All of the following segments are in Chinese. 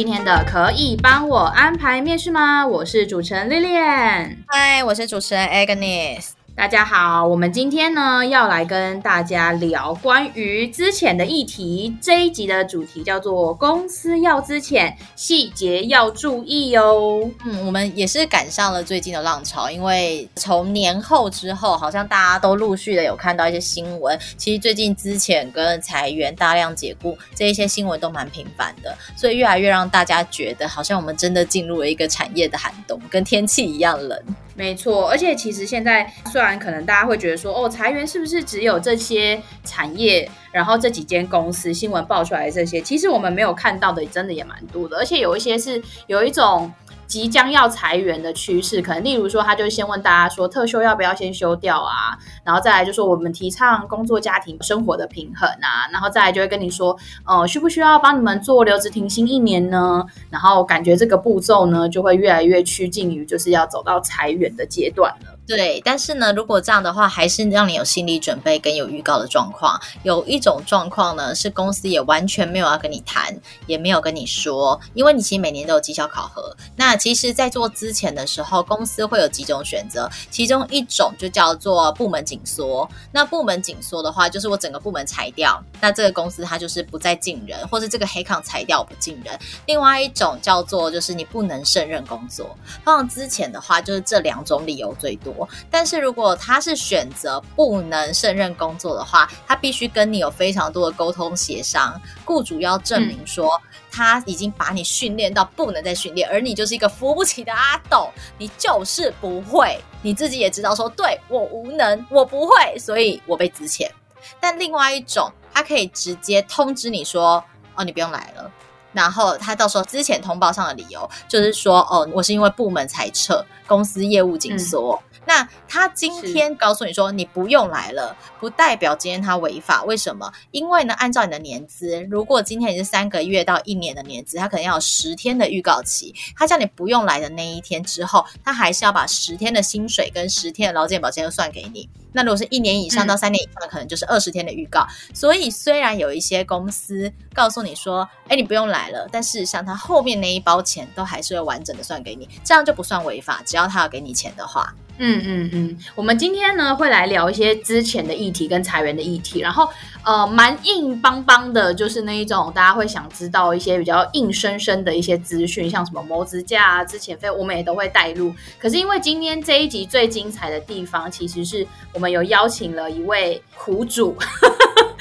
今天的《可以帮我安排面试吗》，我是主持人 Lilian，嗨，我是主持人 Agnes。大家好，我们今天呢要来跟大家聊关于资遣的议题。这一集的主题叫做“公司要资遣，细节要注意哦”。嗯，我们也是赶上了最近的浪潮，因为从年后之后，好像大家都陆续的有看到一些新闻。其实最近资遣跟裁员、大量解雇这一些新闻都蛮频繁的，所以越来越让大家觉得，好像我们真的进入了一个产业的寒冬，跟天气一样冷。没错，而且其实现在虽然可能大家会觉得说，哦，裁员是不是只有这些产业，然后这几间公司新闻爆出来的这些，其实我们没有看到的，真的也蛮多的，而且有一些是有一种。即将要裁员的趋势，可能例如说，他就先问大家说，特休要不要先休掉啊？然后再来就说，我们提倡工作家庭生活的平衡啊，然后再来就会跟你说，呃，需不需要帮你们做留职停薪一年呢？然后感觉这个步骤呢，就会越来越趋近于就是要走到裁员的阶段了。对，但是呢，如果这样的话，还是让你有心理准备跟有预告的状况。有一种状况呢，是公司也完全没有要跟你谈，也没有跟你说，因为你其实每年都有绩效考核。那其实，在做之前的时候，公司会有几种选择，其中一种就叫做部门紧缩。那部门紧缩的话，就是我整个部门裁掉，那这个公司它就是不再进人，或是这个黑抗裁掉不进人。另外一种叫做就是你不能胜任工作。通常资遣的话，就是这两种理由最多。但是如果他是选择不能胜任工作的话，他必须跟你有非常多的沟通协商，雇主要证明说他已经把你训练到不能再训练，而你就是一个扶不起的阿斗，你就是不会，你自己也知道说，对，我无能，我不会，所以我被资遣。但另外一种，他可以直接通知你说，哦，你不用来了。然后他到时候资遣通报上的理由就是说，哦，我是因为部门裁撤，公司业务紧缩。嗯那他今天告诉你说你不用来了，不代表今天他违法。为什么？因为呢，按照你的年资，如果今天你是三个月到一年的年资，他可能要有十天的预告期。他叫你不用来的那一天之后，他还是要把十天的薪水跟十天的劳健保金都算给你。那如果是一年以上到三年以上的，可能就是二十天的预告。所以虽然有一些公司告诉你说，哎，你不用来了，但事实上他后面那一包钱都还是会完整的算给你，这样就不算违法，只要他要给你钱的话。嗯嗯嗯，我们今天呢会来聊一些之前的议题跟裁员的议题，然后呃蛮硬邦邦的，就是那一种大家会想知道一些比较硬生生的一些资讯，像什么谋职价啊、之前费，我们也都会带入。可是因为今天这一集最精彩的地方，其实是我们有邀请了一位苦主。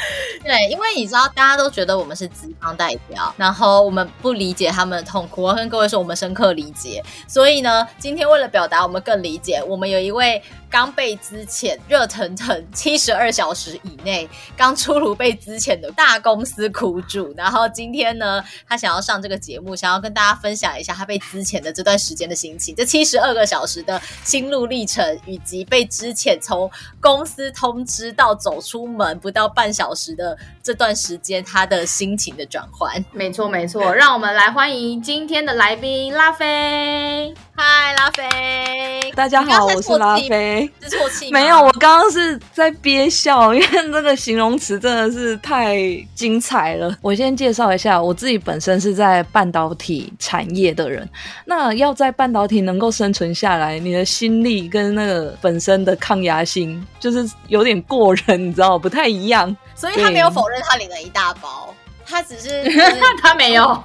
对，因为你知道，大家都觉得我们是资方代表，然后我们不理解他们的痛苦。我跟各位说，我们深刻理解。所以呢，今天为了表达我们更理解，我们有一位。刚被资遣，热腾腾七十二小时以内刚出炉被资遣的大公司苦主，然后今天呢，他想要上这个节目，想要跟大家分享一下他被资遣的这段时间的心情，这七十二个小时的心路历程，以及被资遣从公司通知到走出门不到半小时的这段时间，他的心情的转换。没错，没错，让我们来欢迎今天的来宾拉菲。嗨，拉菲，大家好，我是拉菲。没有，我刚刚是在憋笑，因为这个形容词真的是太精彩了。我先介绍一下，我自己本身是在半导体产业的人。那要在半导体能够生存下来，你的心力跟那个本身的抗压性，就是有点过人，你知道？不太一样。所以他没有否认他领了一大包。他只是，是他没有，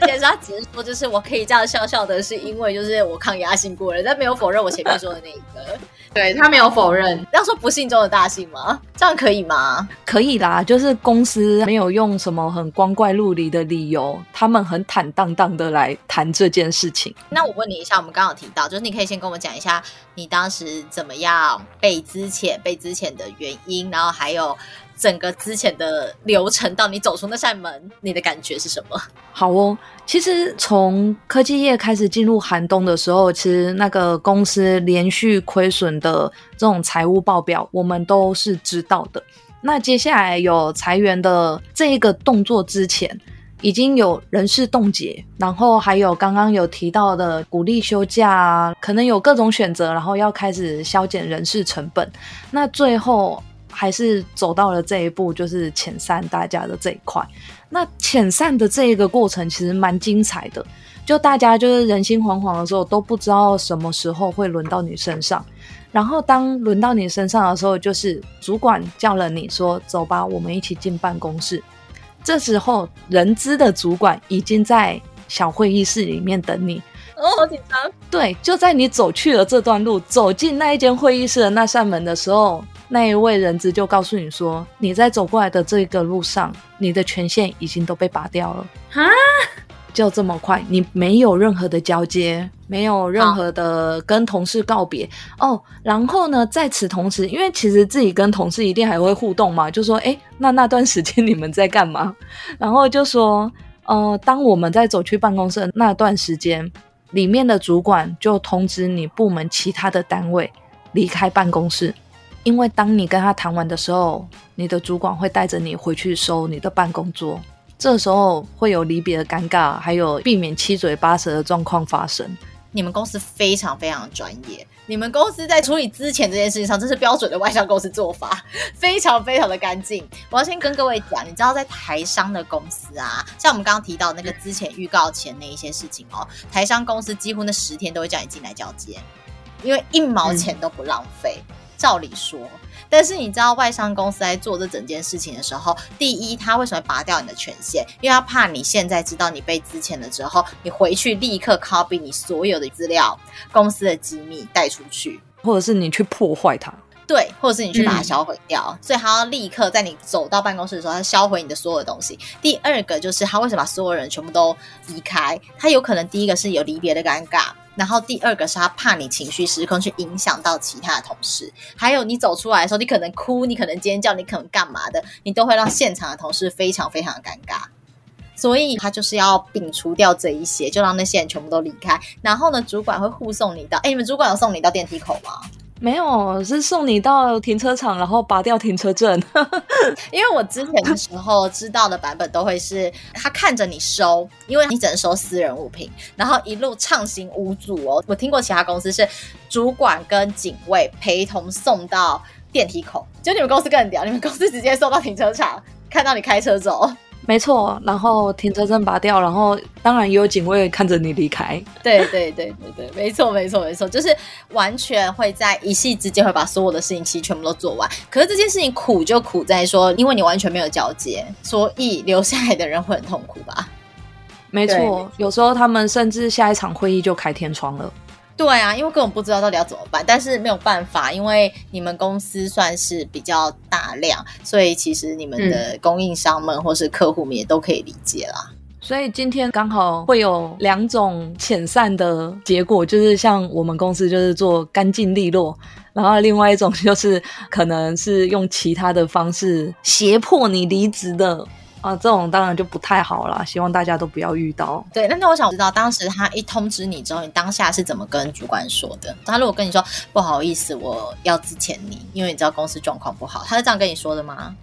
其实他只是说，就是我可以这样笑笑的，是因为就是我抗压性过了，但没有否认我前面说的那一个。对，他没有否认，要说不幸中的大幸吗？这样可以吗？可以啦，就是公司没有用什么很光怪陆离的理由，他们很坦荡荡的来谈这件事情。那我问你一下，我们刚刚有提到，就是你可以先跟我们讲一下你当时怎么样被资遣、被资遣的原因，然后还有。整个之前的流程到你走出那扇门，你的感觉是什么？好哦，其实从科技业开始进入寒冬的时候，其实那个公司连续亏损的这种财务报表，我们都是知道的。那接下来有裁员的这一个动作之前，已经有人事冻结，然后还有刚刚有提到的鼓励休假啊，可能有各种选择，然后要开始削减人事成本。那最后还是走到了这一步，就是遣散大家的这一块。那遣散的这一个过程其实蛮精彩的，就大家就是人心惶惶的时候，都不知道什么时候会轮到你身上。然后当轮到你身上的时候，就是主管叫了你说：“走吧，我们一起进办公室。”这时候，人资的主管已经在小会议室里面等你。哦，好紧张。对，就在你走去了这段路，走进那一间会议室的那扇门的时候，那一位人质就告诉你说：“你在走过来的这个路上，你的权限已经都被拔掉了。”哈。就这么快，你没有任何的交接，没有任何的跟同事告别哦。然后呢，在此同时，因为其实自己跟同事一定还会互动嘛，就说：“哎，那那段时间你们在干嘛？”然后就说：“呃，当我们在走去办公室的那段时间，里面的主管就通知你部门其他的单位离开办公室，因为当你跟他谈完的时候，你的主管会带着你回去收你的办公桌。”这时候会有离别的尴尬，还有避免七嘴八舌的状况发生。你们公司非常非常专业，你们公司在处理资前这件事情上，这是标准的外商公司做法，非常非常的干净。我要先跟各位讲，你知道在台商的公司啊，像我们刚刚提到那个资前预告前那一些事情哦，台商公司几乎那十天都会叫你进来交接，因为一毛钱都不浪费。嗯、照理说。但是你知道外商公司在做这整件事情的时候，第一，他为什么拔掉你的权限？因为他怕你现在知道你被资遣了之后，你回去立刻 copy 你所有的资料、公司的机密带出去，或者是你去破坏它。对，或者是你去把它销毁掉，所以他要立刻在你走到办公室的时候，他销毁你的所有的东西。第二个就是他为什么把所有人全部都离开？他有可能第一个是有离别的尴尬。然后第二个是他怕你情绪失控，去影响到其他的同事，还有你走出来的时候，你可能哭，你可能尖叫，你可能干嘛的，你都会让现场的同事非常非常的尴尬。所以他就是要摒除掉这一些，就让那些人全部都离开。然后呢，主管会护送你到，哎，你们主管有送你到电梯口吗？没有，是送你到停车场，然后拔掉停车证。因为我之前的时候知道的版本都会是他看着你收，因为你只能收私人物品，然后一路畅行无阻哦。我听过其他公司是主管跟警卫陪同送到电梯口，就你们公司更屌，你们公司直接送到停车场，看到你开车走。没错，然后停车证拔掉，然后当然也有警卫看着你离开。对对对对对，没错没错没错，就是完全会在一夕之间会把所有的事情其实全部都做完。可是这件事情苦就苦在说，因为你完全没有交接，所以留下来的人会很痛苦吧？没错，有时候他们甚至下一场会议就开天窗了。对啊，因为根本不知道到底要怎么办，但是没有办法，因为你们公司算是比较大量，所以其实你们的供应商们或是客户们也都可以理解啦。所以今天刚好会有两种遣散的结果，就是像我们公司就是做干净利落，然后另外一种就是可能是用其他的方式胁迫你离职的。啊，这种当然就不太好了，希望大家都不要遇到。对，那那我想知道，当时他一通知你之后，你当下是怎么跟主管说的？他如果跟你说不好意思，我要之前你，因为你知道公司状况不好，他是这样跟你说的吗？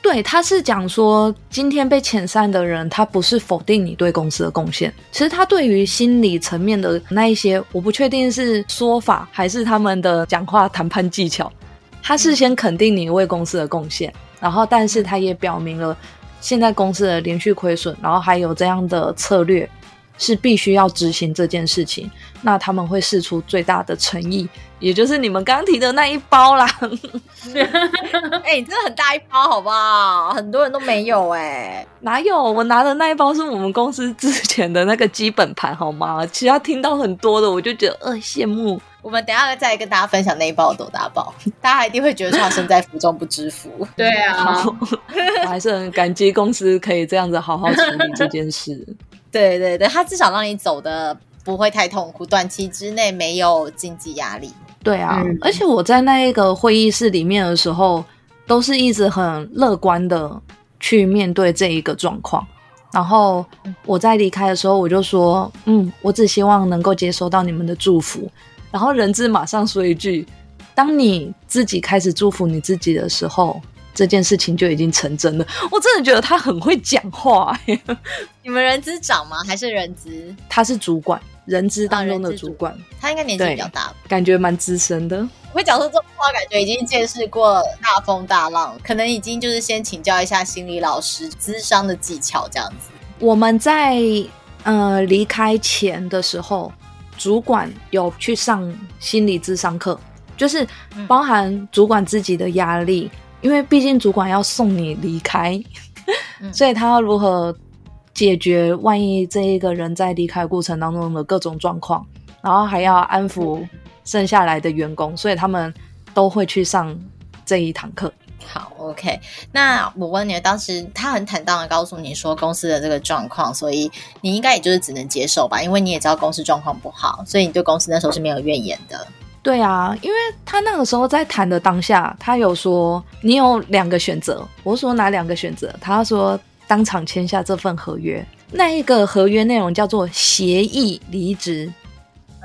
对，他是讲说，今天被遣散的人，他不是否定你对公司的贡献，其实他对于心理层面的那一些，我不确定是说法还是他们的讲话谈判技巧，他是先肯定你为公司的贡献，然后但是他也表明了。现在公司的连续亏损，然后还有这样的策略，是必须要执行这件事情。那他们会试出最大的诚意，也就是你们刚提的那一包啦。哎、欸，真的很大一包，好不好？很多人都没有哎、欸，哪有？我拿的那一包是我们公司之前的那个基本盘，好吗？其他听到很多的，我就觉得呃羡慕。我们等一下再跟大家分享那一包有多大包，大家一定会觉得说身在福中不知福。对啊，我还是很感激公司可以这样子好好处理这件事。对对对，他至少让你走的不会太痛苦，短期之内没有经济压力。对啊，嗯、而且我在那一个会议室里面的时候，都是一直很乐观的去面对这一个状况。然后我在离开的时候，我就说，嗯，我只希望能够接收到你们的祝福。然后人质马上说一句：当你自己开始祝福你自己的时候，这件事情就已经成真了。我真的觉得他很会讲话。你们人资长吗？还是人资？他是主管，人资当中的主管。哦、他应该年纪比较大，感觉蛮资深的。会讲出这种话，感觉已经见识过大风大浪，可能已经就是先请教一下心理老师咨商的技巧这样子。我们在呃离开前的时候，主管有去上心理智商课，就是包含主管自己的压力，嗯、因为毕竟主管要送你离开，嗯、所以他要如何解决万一这一个人在离开过程当中的各种状况，然后还要安抚。剩下来的员工，所以他们都会去上这一堂课。好，OK。那我问你，当时他很坦荡的告诉你说公司的这个状况，所以你应该也就是只能接受吧？因为你也知道公司状况不好，所以你对公司那时候是没有怨言的。对啊，因为他那个时候在谈的当下，他有说你有两个选择。我说哪两个选择？他说当场签下这份合约。那一个合约内容叫做协议离职。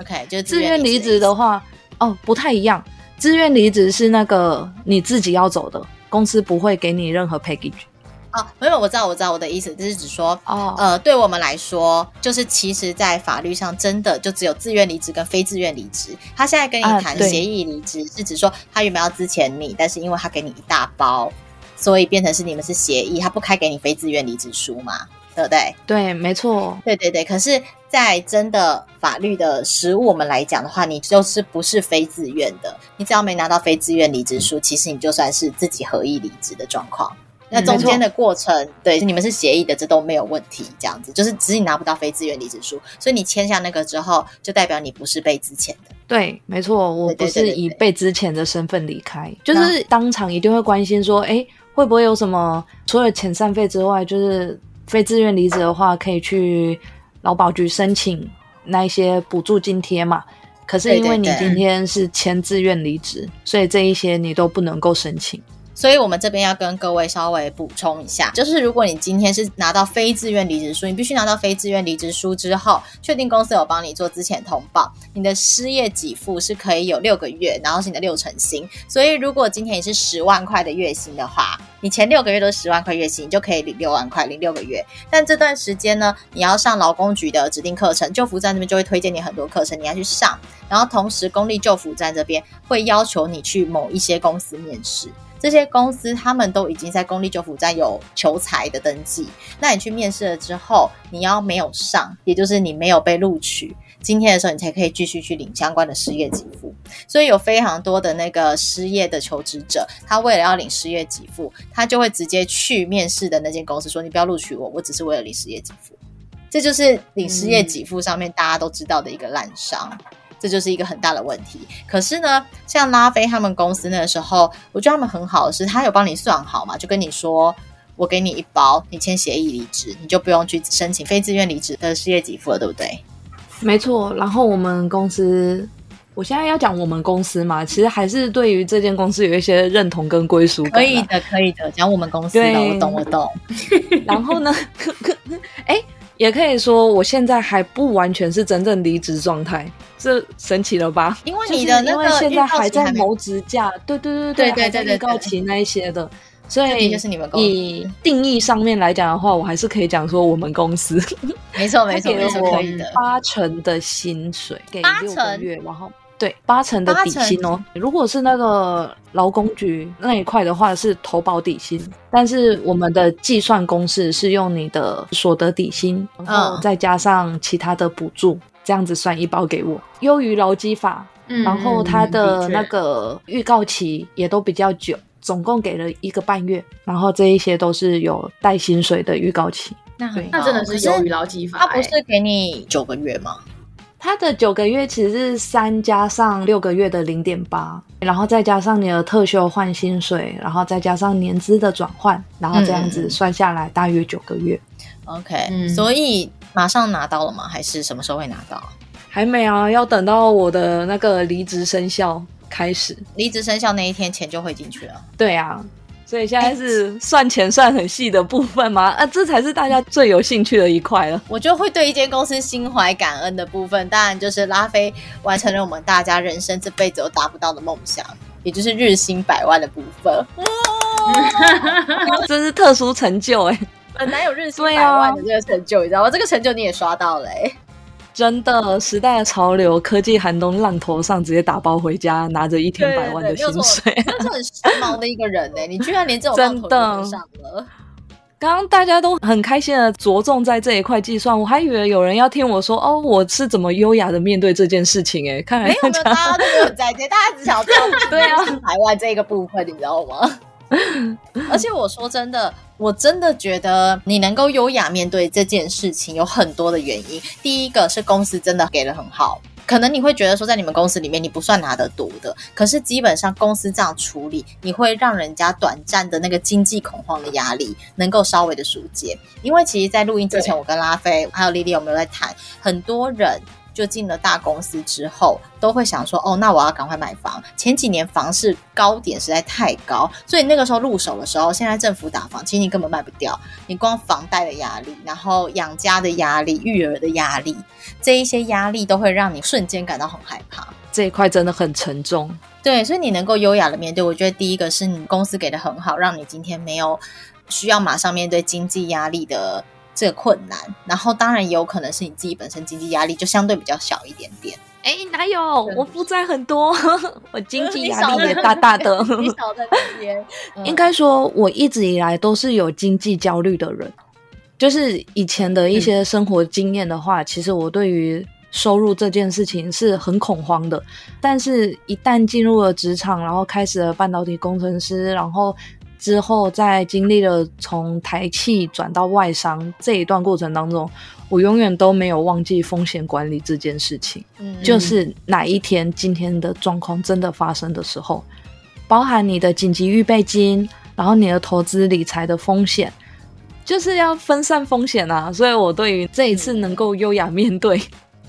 OK，就自愿离职的话，哦，不太一样。自愿离职是那个你自己要走的，公司不会给你任何 package。哦，没有，我知道，我知道，我的意思就是指说，哦，呃，对我们来说，就是其实，在法律上，真的就只有自愿离职跟非自愿离职。他现在跟你谈协议离职，啊、是指说他原本要资遣你，但是因为他给你一大包，所以变成是你们是协议，他不开给你非自愿离职书嘛。对不对？对，没错。对对对，可是，在真的法律的实务我们来讲的话，你就是不是非自愿的。你只要没拿到非自愿离职书，其实你就算是自己合意离职的状况。那中间的过程，对，你们是协议的，这都没有问题。这样子，就是只是你拿不到非自愿离职书，所以你签下那个之后，就代表你不是被资遣的。对，没错，我不是以被资遣的身份离开，就是当场一定会关心说，哎，会不会有什么除了遣散费之外，就是。非自愿离职的话，可以去劳保局申请那一些补助津贴嘛。可是因为你今天是签自愿离职，对对对，所以这一些你都不能够申请。所以我们这边要跟各位稍微补充一下，就是如果你今天是拿到非自愿离职书，你必须拿到非自愿离职书之后，确定公司有帮你做资遣通报，你的失业给付是可以有六个月，然后是你的六成薪。所以如果今天你是十万块的月薪的话，你前六个月都是十万块月薪，你就可以领六万块，领六个月。但这段时间呢，你要上劳工局的指定课程，就服站那边就会推荐你很多课程，你要去上。然后同时，公立就服站这边会要求你去某一些公司面试。这些公司他们都已经在公立就服站有求才的登记，那你去面试了之后，你要没有上，也就是你没有被录取，今天的时候你才可以继续去领相关的失业给付。所以有非常多的那个失业的求职者，他为了要领失业给付，他就会直接去面试的那间公司说：“你不要录取我，我只是为了领失业给付。”这就是领失业给付上面大家都知道的一个滥觴。这就是一个很大的问题。可是呢，像拉菲他们公司那个时候，我觉得他们很好的是，他有帮你算好嘛，就跟你说，我给你一包，你签协议离职，你就不用去申请非自愿离职的失业给付了，对不对？没错。然后我们公司，我现在要讲我们公司嘛，其实还是对于这间公司有一些认同跟归属感。可以的，可以的，讲我们公司的，我懂，我懂。然后呢，哎。也可以说，我现在还不完全是真正离职状态，这神奇了吧？因为你的那个因为现在还在谋职假，对对对对对对对，预告期那一些的，所以就是你们以定义上面来讲的话，我还是可以讲说我们公司 没错没错没错可以的，八成的薪水给六个月，然后。对，八成的底薪哦。如果是那个劳工局那一块的话，是投保底薪。但是我们的计算公式是用你的所得底薪，然后再加上其他的补助，这样子算一包给我。优于劳基法，然后它的那个预告期也都比较久，总共给了一个半月。然后这一些都是有带薪水的预告期。那很那真的是优于劳基法。他不是给你九个月吗？它的九个月其实是三加上六个月的零点八，然后再加上你的特休换薪水，然后再加上年资的转换，然后这样子算下来大约九个月。嗯、OK，、嗯、所以马上拿到了吗？还是什么时候会拿到？还没啊，要等到我的那个离职生效开始。离职生效那一天钱就会进去了。对啊，所以现在是算钱算很细的部分吗？啊，这才是大家最有兴趣的一块了。我就会对一间公司心怀感恩的部分，当然就是拉菲完成了我们大家人生这辈子都达不到的梦想，也就是日薪百万的部分。哇，这是特殊成就哎、欸，很难有日薪百万的这个成就，啊、你知道吗？这个成就你也刷到了哎、欸。真的，时代的潮流，科技寒冬浪头上，直接打包回家，拿着一天百万的薪水，真的是很时髦的一个人呢。你居然连这种浪头都上了。刚刚大家都很开心的着重在这一块计算，我还以为有人要听我说哦，我是怎么优雅的面对这件事情哎，看来没有，都没有在接，大家只想知道 对啊，百万这个部分，你知道吗？而且我说真的，我真的觉得你能够优雅面对这件事情，有很多的原因。第一个是公司真的给的很好，可能你会觉得说，在你们公司里面你不算拿得多的，可是基本上公司这样处理，你会让人家短暂的那个经济恐慌的压力能够稍微的疏解。因为其实，在录音之前，我跟拉菲还有丽丽有没有在谈，很多人。就进了大公司之后，都会想说：“哦，那我要赶快买房。”前几年房市高点实在太高，所以那个时候入手的时候，现在政府打房，其实你根本卖不掉。你光房贷的压力，然后养家的压力、育儿的压力，这一些压力都会让你瞬间感到很害怕。这一块真的很沉重。对，所以你能够优雅的面对，我觉得第一个是你公司给的很好，让你今天没有需要马上面对经济压力的。这个困难，然后当然也有可能是你自己本身经济压力就相对比较小一点点。哎，哪有？我负债很多，我经济压力也大大的。你少在那边。应该说，我一直以来都是有经济焦虑的人。就是以前的一些生活经验的话，嗯、其实我对于收入这件事情是很恐慌的。但是，一旦进入了职场，然后开始了半导体工程师，然后。之后，在经历了从台企转到外商这一段过程当中，我永远都没有忘记风险管理这件事情。嗯，就是哪一天今天的状况真的发生的时候，包含你的紧急预备金，然后你的投资理财的风险，就是要分散风险啊。所以我对于这一次能够优雅面对，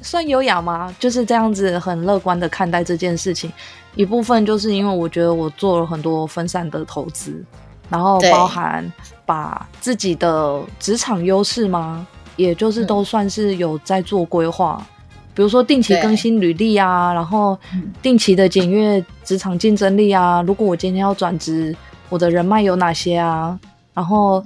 算优雅吗？就是这样子很乐观的看待这件事情。一部分就是因为我觉得我做了很多分散的投资。然后包含把自己的职场优势吗，也就是都算是有在做规划，嗯、比如说定期更新履历啊，然后定期的检阅职场竞争力啊。如果我今天要转职，我的人脉有哪些啊？然后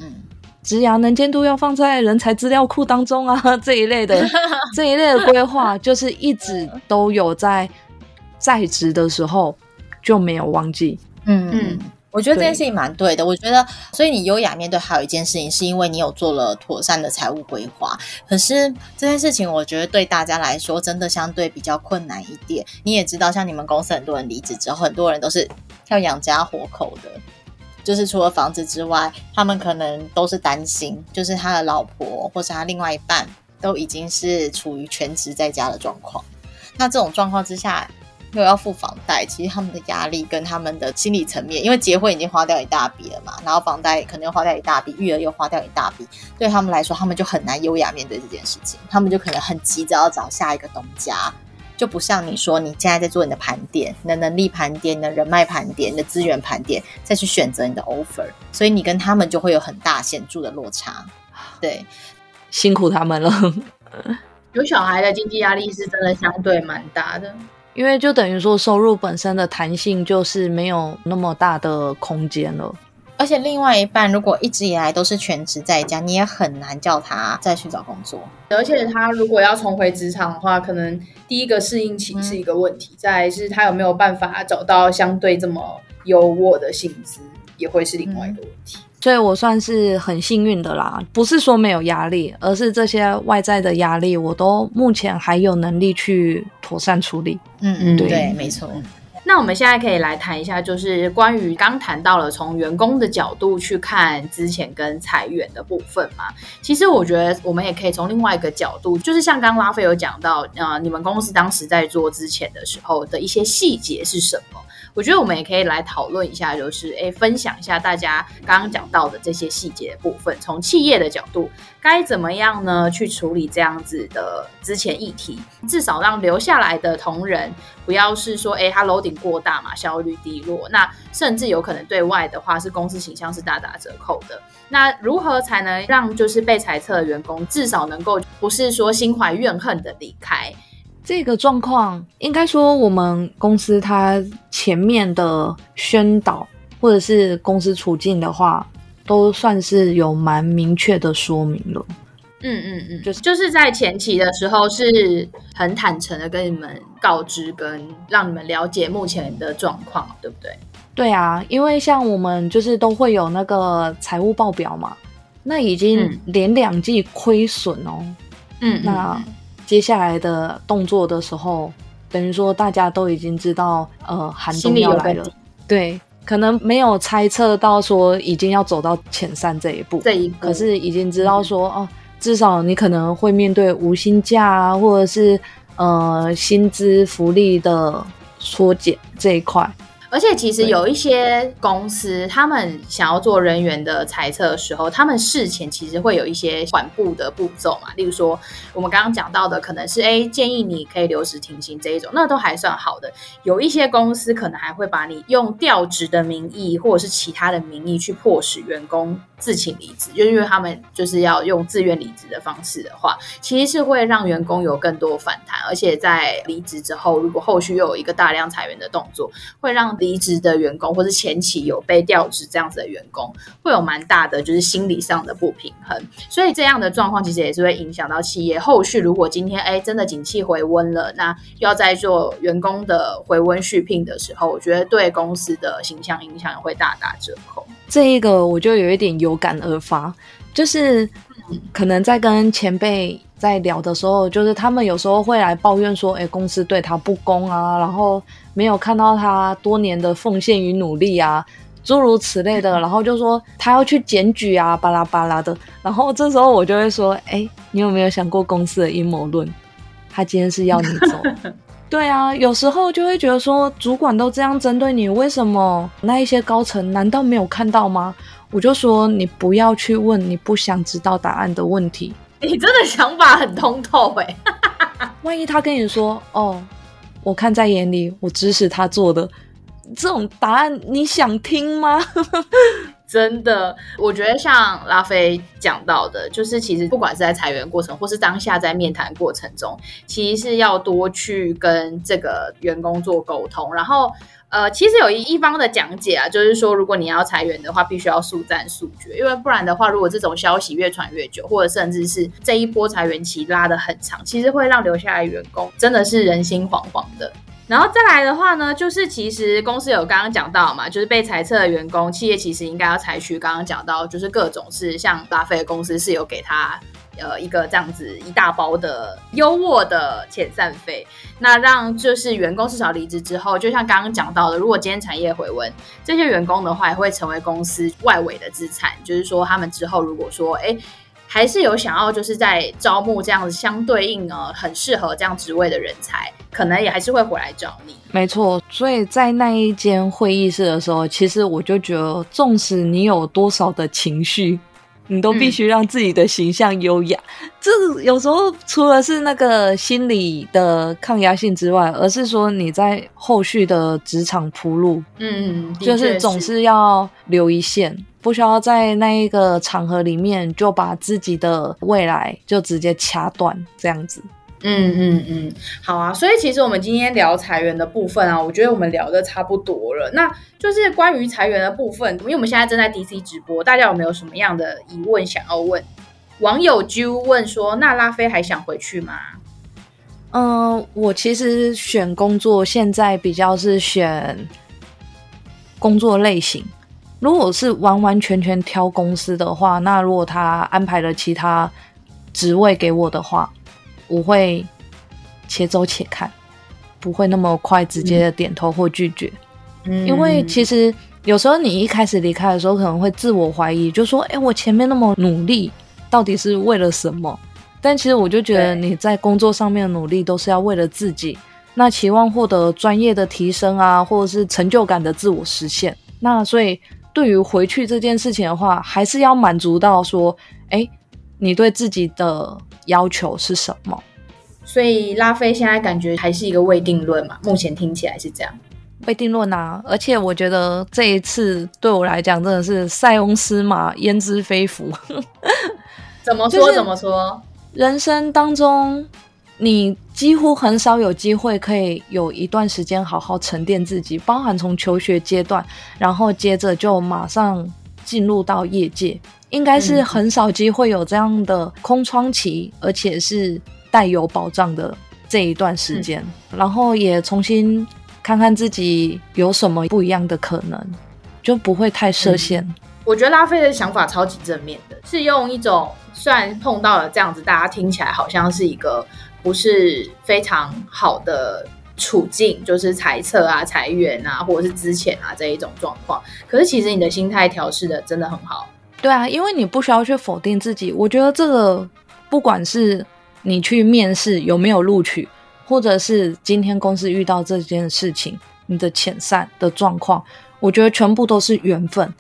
职涯能监督要放在人才资料库当中啊，这一类的 这一类的规划，就是一直都有在在职的时候就没有忘记。嗯嗯。我觉得这件事情蛮对的。对，我觉得，所以你优雅面对还有一件事情，是因为你有做了妥善的财务规划。可是这件事情，我觉得对大家来说，真的相对比较困难一点。你也知道，像你们公司很多人离职之后，很多人都是要养家活口的，就是除了房子之外，他们可能都是担心，就是他的老婆或是他另外一半都已经是处于全职在家的状况。那这种状况之下，又要付房贷，其实他们的压力跟他们的心理层面，因为结婚已经花掉一大笔了嘛，然后房贷可能又花掉一大笔，育儿又花掉一大笔，对他们来说，他们就很难优雅面对这件事情，他们就可能很急着要找下一个东家，就不像你说，你现在在做你的盘点，你的能力盘点，你的人脉盘点，你的资源盘点，再去选择你的 offer，所以你跟他们就会有很大显著的落差，对，辛苦他们了。有小孩的经济压力是真的相对蛮大的。因为就等于说，收入本身的弹性就是没有那么大的空间了。而且另外一半如果一直以来都是全职在家，你也很难叫他再去找工作。而且他如果要重回职场的话，可能第一个适应期是一个问题，嗯、再是他有没有办法找到相对这么优渥的薪资，也会是另外一个问题。嗯所以我算是很幸运的啦，不是说没有压力，而是这些外在的压力，我都目前还有能力去妥善处理。嗯嗯，对，对，没错。那我们现在可以来谈一下，就是关于刚谈到了从员工的角度去看之前跟裁员的部分嘛。其实我觉得我们也可以从另外一个角度，就是像刚拉菲有讲到，呃，你们公司当时在做之前的时候的一些细节是什么？我觉得我们也可以来讨论一下，就是诶，分享一下大家刚刚讲到的这些细节部分。从企业的角度，该怎么样呢去处理这样子的之前议题？至少让留下来的同仁不要是说，诶，他楼顶过大嘛，效率低落，那甚至有可能对外的话是公司形象是大打折扣的。那如何才能让就是被裁撤的员工至少能够不是说心怀怨恨的离开？这个状况应该说我们公司它前面的宣导或者是公司处境的话，都算是有蛮明确的说明了。嗯嗯嗯，就是就是在前期的时候是很坦诚的跟你们告知，跟让你们了解目前的状况，对不对？对啊，因为像我们就是都会有那个财务报表嘛，那已经连两季亏损哦。嗯，那接下来的动作的时候，等于说大家都已经知道，呃，寒冬要来了。对，可能没有猜测到说已经要走到遣散这一步，这一步，可是已经知道说、嗯、哦。至少你可能会面对无薪假啊，或者是呃薪资福利的缩减这一块。而且其实有一些公司，他们想要做人员的裁撤的时候，他们事前其实会有一些缓步的步骤嘛。例如说，我们刚刚讲到的，可能是哎建议你可以留职停薪这一种，那都还算好的。有一些公司可能还会把你用调职的名义，或者是其他的名义去迫使员工自请离职，就因为他们就是要用自愿离职的方式的话，其实是会让员工有更多反弹，而且在离职之后，如果后续又有一个大量裁员的动作，会让离职的员工或是前期有被调职这样子的员工，会有蛮大的就是心理上的不平衡，所以这样的状况其实也是会影响到企业后续。如果今天哎真的景气回温了，那要在做员工的回温续聘的时候，我觉得对公司的形象影响也会大打折扣。这一个我就有一点有感而发，就是可能在跟前辈在聊的时候，就是他们有时候会来抱怨说，哎，公司对他不公啊，然后。没有看到他多年的奉献与努力啊，诸如此类的，然后就说他要去检举啊，巴拉巴拉的。然后这时候我就会说，哎，你有没有想过公司的阴谋论？他今天是要你走。对啊，有时候就会觉得说，主管都这样针对你，为什么那一些高层难道没有看到吗？我就说，你不要去问你不想知道答案的问题。你真的想法很通透哎。万一他跟你说，哦。我看在眼里，我支持他做的这种答案，你想听吗？真的，我觉得像拉菲讲到的，就是其实不管是在裁员过程，或是当下在面谈过程中，其实是要多去跟这个员工做沟通，然后。呃，其实有一一方的讲解啊，就是说，如果你要裁员的话，必须要速战速决，因为不然的话，如果这种消息越传越久，或者甚至是这一波裁员期拉得很长，其实会让留下来员工真的是人心惶惶的。然后再来的话呢，就是其实公司有刚刚讲到嘛，就是被裁撤的员工，企业其实应该要采取刚刚讲到，就是各种是像巴菲的公司是有给他。呃，一个这样子一大包的优渥的遣散费，那让就是员工至少离职之后，就像刚刚讲到的，如果今天产业回温，这些员工的话也会成为公司外围的资产，就是说他们之后如果说哎，还是有想要就是在招募这样子相对应呃，很适合这样职位的人才，可能也还是会回来找你。没错，所以在那一间会议室的时候，其实我就觉得，纵使你有多少的情绪。你都必须让自己的形象优雅，嗯，这有时候除了是那个心理的抗压性之外，而是说你在后续的职场铺路，嗯，就是总是要留一线，不需要在那一个场合里面就把自己的未来就直接掐断这样子。嗯嗯嗯，好啊，所以其实我们今天聊裁员的部分啊，我觉得我们聊的差不多了。那就是关于裁员的部分，因为我们现在正在 DC 直播，大家有没有什么样的疑问想要问？网友就问说：“那拉菲还想回去吗？”嗯、我其实选工作现在比较是选工作类型。如果是完完全全挑公司的话，那如果他安排了其他职位给我的话。我会且走且看，不会那么快直接的点头或拒绝。嗯，因为其实有时候你一开始离开的时候，可能会自我怀疑，就说：“哎，我前面那么努力，到底是为了什么？”但其实我就觉得你在工作上面的努力都是要为了自己，那期望获得专业的提升啊，或者是成就感的自我实现。那所以对于回去这件事情的话，还是要满足到说：“哎，你对自己的。”要求是什么？所以拉菲现在感觉还是一个未定论嘛，目前听起来是这样。未定论啊！而且我觉得这一次对我来讲真的是塞翁失马焉知非福。怎么说？怎么说？人生当中，你几乎很少有机会可以有一段时间好好沉淀自己，包含从求学阶段，然后接着就马上进入到业界，应该是很少机会有这样的空窗期，而且是带有保障的这一段时间，然后也重新。看看自己有什么不一样的可能，就不会太设限。嗯，我觉得拉菲的想法超级正面的，是用一种虽然碰到了这样子，大家听起来好像是一个不是非常好的处境，就是裁撤啊、裁员啊，或者是资遣啊这一种状况。可是其实你的心态调试的真的很好。对啊，因为你不需要去否定自己。我觉得这个不管是你去面试有没有录取。或者是今天公司遇到这件事情，你的遣散的状况，我觉得全部都是缘分，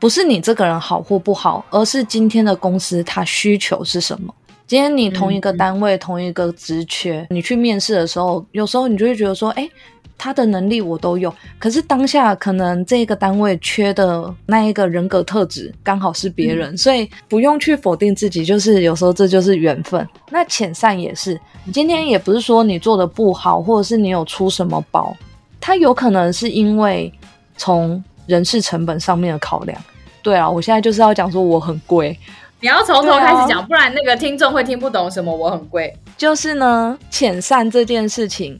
不是你这个人好或不好，而是今天的公司它需求是什么。今天你同一个单位、嗯、同一个职缺，你去面试的时候，有时候你就会觉得说，哎。他的能力我都有，可是当下可能这个单位缺的那一个人格特质刚好是别人，嗯，所以不用去否定自己，就是有时候这就是缘分。那遣散也是，今天也不是说你做的不好，或者是你有出什么包，他有可能是因为从人事成本上面的考量。对啊，我现在就是要讲说我很贵，你要从头开始讲，不然那个听众会听不懂什么我很贵。就是呢，遣散这件事情。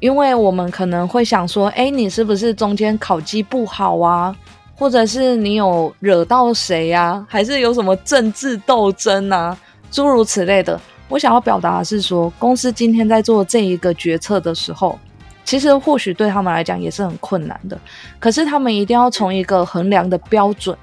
因为我们可能会想说，哎，你是不是中间考绩不好啊？或者是你有惹到谁呀？还是有什么政治斗争啊？诸如此类的。我想要表达的是说，公司今天在做这一个决策的时候，其实或许对他们来讲也是很困难的。可是他们一定要从一个衡量的标准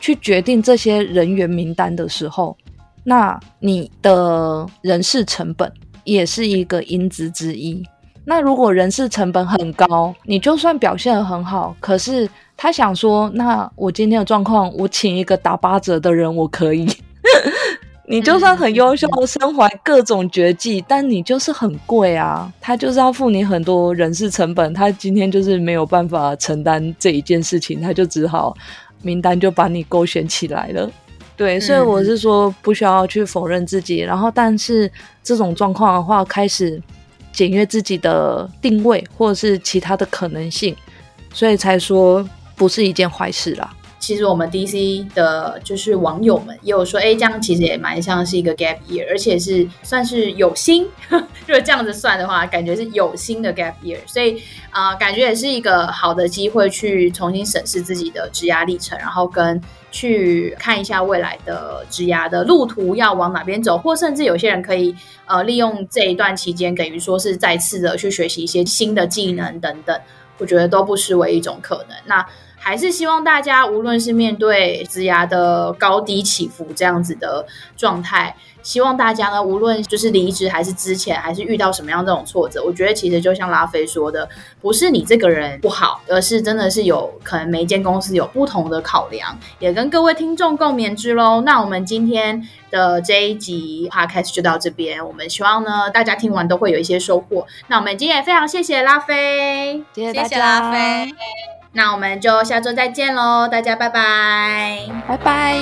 去决定这些人员名单的时候，那你的人事成本也是一个因子之一。那如果人事成本很高，你就算表现得很好，可是他想说，那我今天的状况，我请一个打八折的人，我可以。你就算很优秀，身怀各种绝技，但你就是很贵啊，他就是要付你很多人事成本，他今天就是没有办法承担这一件事情，他就只好名单就把你勾选起来了。对，所以我是说，不需要去否认自己，然后但是这种状况的话，开始。检阅自己的定位，或者是其他的可能性，所以才说不是一件坏事啦。其实我们 DC 的就是网友们也有说，哎，这样其实也蛮像是一个 gap year，而且是算是有心。如果这样子算的话，感觉是有心的 gap year，所以啊、感觉也是一个好的机会去重新审视自己的职涯历程，然后跟。去看一下未来的职涯的路途要往哪边走，或甚至有些人可以呃利用这一段期间，等于说是再次的去学习一些新的技能等等，我觉得都不失为一种可能。那还是希望大家无论是面对职涯的高低起伏这样子的状态。希望大家呢，无论就是离职还是之前，还是遇到什么样这种挫折，我觉得其实就像拉菲说的，不是你这个人不好，而是真的是有可能每一间公司有不同的考量，也跟各位听众共勉之喽。那我们今天的这一集 podcast 就到这边，我们希望呢大家听完都会有一些收获。那我们今天也非常谢谢拉菲，谢谢大家，谢谢拉菲。那我们就下周再见喽大家拜拜。拜拜。